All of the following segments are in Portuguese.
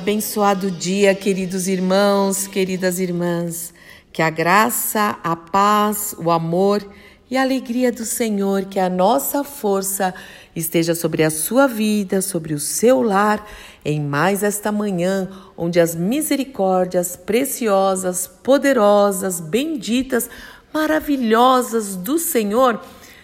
Abençoado dia, queridos irmãos, queridas irmãs. Que a graça, a paz, o amor e a alegria do Senhor, que a nossa força esteja sobre a sua vida, sobre o seu lar, em mais esta manhã, onde as misericórdias preciosas, poderosas, benditas, maravilhosas do Senhor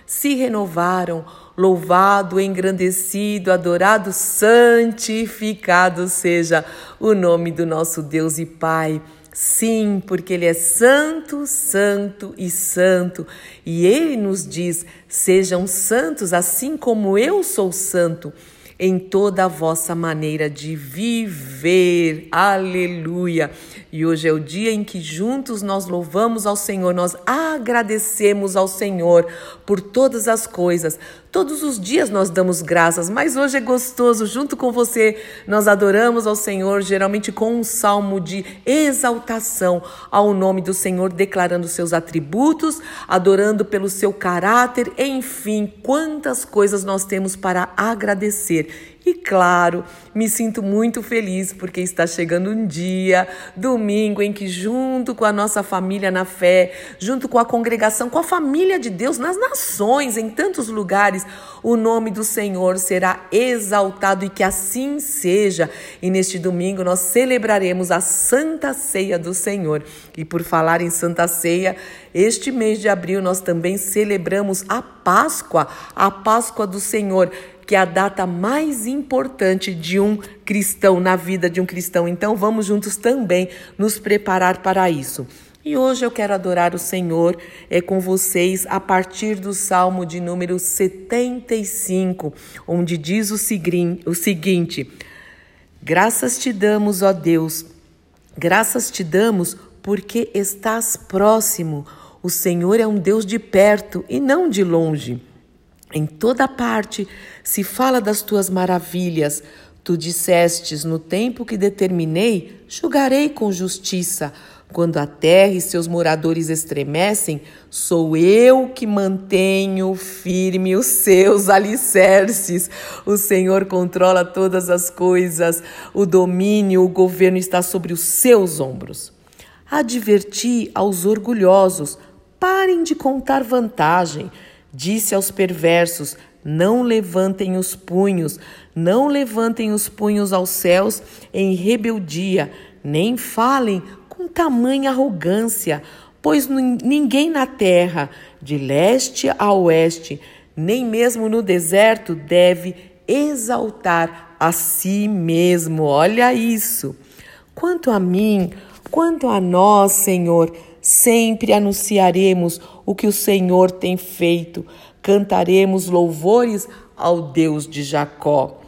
se renovaram. Louvado, engrandecido, adorado, santificado seja o nome do nosso Deus e Pai. Sim, porque Ele é santo, santo e santo. E Ele nos diz: sejam santos, assim como eu sou santo em toda a vossa maneira de viver. Aleluia! E hoje é o dia em que juntos nós louvamos ao Senhor, nós agradecemos ao Senhor por todas as coisas. Todos os dias nós damos graças, mas hoje é gostoso, junto com você, nós adoramos ao Senhor, geralmente com um salmo de exaltação ao nome do Senhor, declarando seus atributos, adorando pelo seu caráter, enfim, quantas coisas nós temos para agradecer. E claro, me sinto muito feliz porque está chegando um dia, domingo, em que, junto com a nossa família na fé, junto com a congregação, com a família de Deus nas nações, em tantos lugares, o nome do Senhor será exaltado e que assim seja. E neste domingo nós celebraremos a Santa Ceia do Senhor. E por falar em Santa Ceia, este mês de abril nós também celebramos a Páscoa, a Páscoa do Senhor que é a data mais importante de um cristão, na vida de um cristão. Então vamos juntos também nos preparar para isso. E hoje eu quero adorar o Senhor é com vocês a partir do Salmo de número 75, onde diz o seguinte: Graças te damos, ó Deus, graças te damos porque estás próximo. O Senhor é um Deus de perto e não de longe. Em toda parte se fala das tuas maravilhas. Tu dissestes: No tempo que determinei, julgarei com justiça. Quando a terra e seus moradores estremecem, sou eu que mantenho firme os seus alicerces. O Senhor controla todas as coisas, o domínio, o governo está sobre os seus ombros. Adverti aos orgulhosos: parem de contar vantagem. Disse aos perversos: Não levantem os punhos, não levantem os punhos aos céus em rebeldia, nem falem com tamanha arrogância, pois ninguém na terra, de leste a oeste, nem mesmo no deserto, deve exaltar a si mesmo. Olha isso. Quanto a mim, quanto a nós, Senhor, Sempre anunciaremos o que o Senhor tem feito, cantaremos louvores ao Deus de Jacó.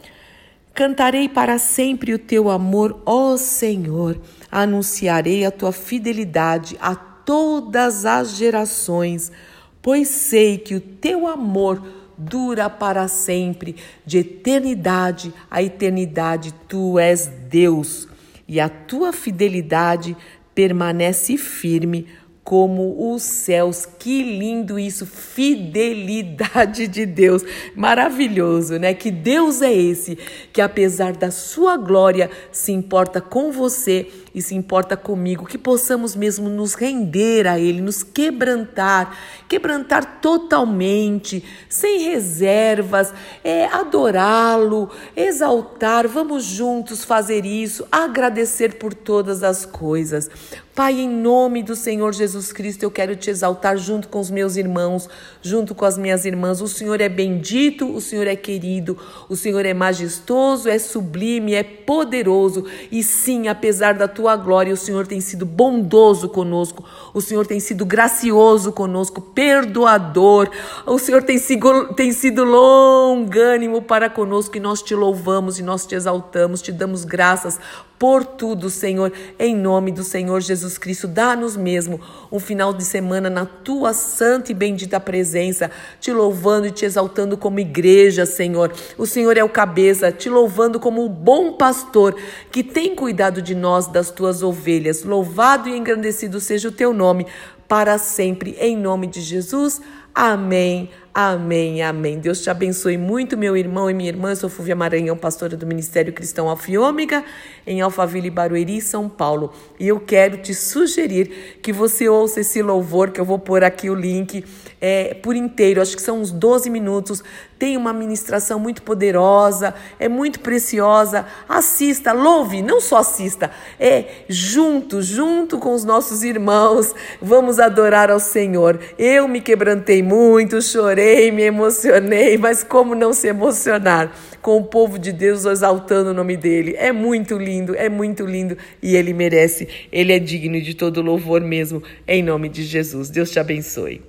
Cantarei para sempre o teu amor, ó Senhor. Anunciarei a tua fidelidade a todas as gerações, pois sei que o teu amor dura para sempre, de eternidade a eternidade. Tu és Deus e a tua fidelidade permanece firme como os céus. Que lindo isso, fidelidade de Deus. Maravilhoso, né? Que Deus é esse que apesar da sua glória se importa com você e se importa comigo, que possamos mesmo nos render a Ele, nos quebrantar, quebrantar totalmente, sem reservas, é, adorá-lo, exaltar. Vamos juntos fazer isso, agradecer por todas as coisas. Pai, em nome do Senhor Jesus Cristo, eu quero te exaltar junto com os meus irmãos, junto com as minhas irmãs. O Senhor é bendito, o Senhor é querido, o Senhor é majestoso, é sublime, é poderoso. E sim, apesar da tua glória. O Senhor tem sido bondoso conosco, o Senhor tem sido gracioso conosco, perdoador. O Senhor tem sido, tem sido longânimo para conosco e nós te louvamos e nós te exaltamos, te damos graças por tudo, Senhor, em nome do Senhor Jesus Cristo. Dá-nos mesmo um final de semana na tua santa e bendita presença, te louvando e te exaltando como igreja, Senhor. O Senhor é o cabeça, te louvando como o bom pastor que tem cuidado de nós, das tuas ovelhas. Louvado e engrandecido seja o teu nome para sempre, em nome de Jesus. Amém. Amém, amém. Deus te abençoe muito, meu irmão e minha irmã. Eu sou Fúvia Maranhão, pastora do Ministério Cristão Alfa e Ômega, em Alphaville, Barueri, São Paulo. E eu quero te sugerir que você ouça esse louvor, que eu vou pôr aqui o link é, por inteiro, acho que são uns 12 minutos. Tem uma ministração muito poderosa, é muito preciosa. Assista, louve, não só assista, é junto, junto com os nossos irmãos, vamos adorar ao Senhor. Eu me quebrantei muito, chorei, me emocionei, mas como não se emocionar com o povo de Deus exaltando o nome dele? É muito lindo, é muito lindo e ele merece, ele é digno de todo louvor mesmo, em nome de Jesus. Deus te abençoe.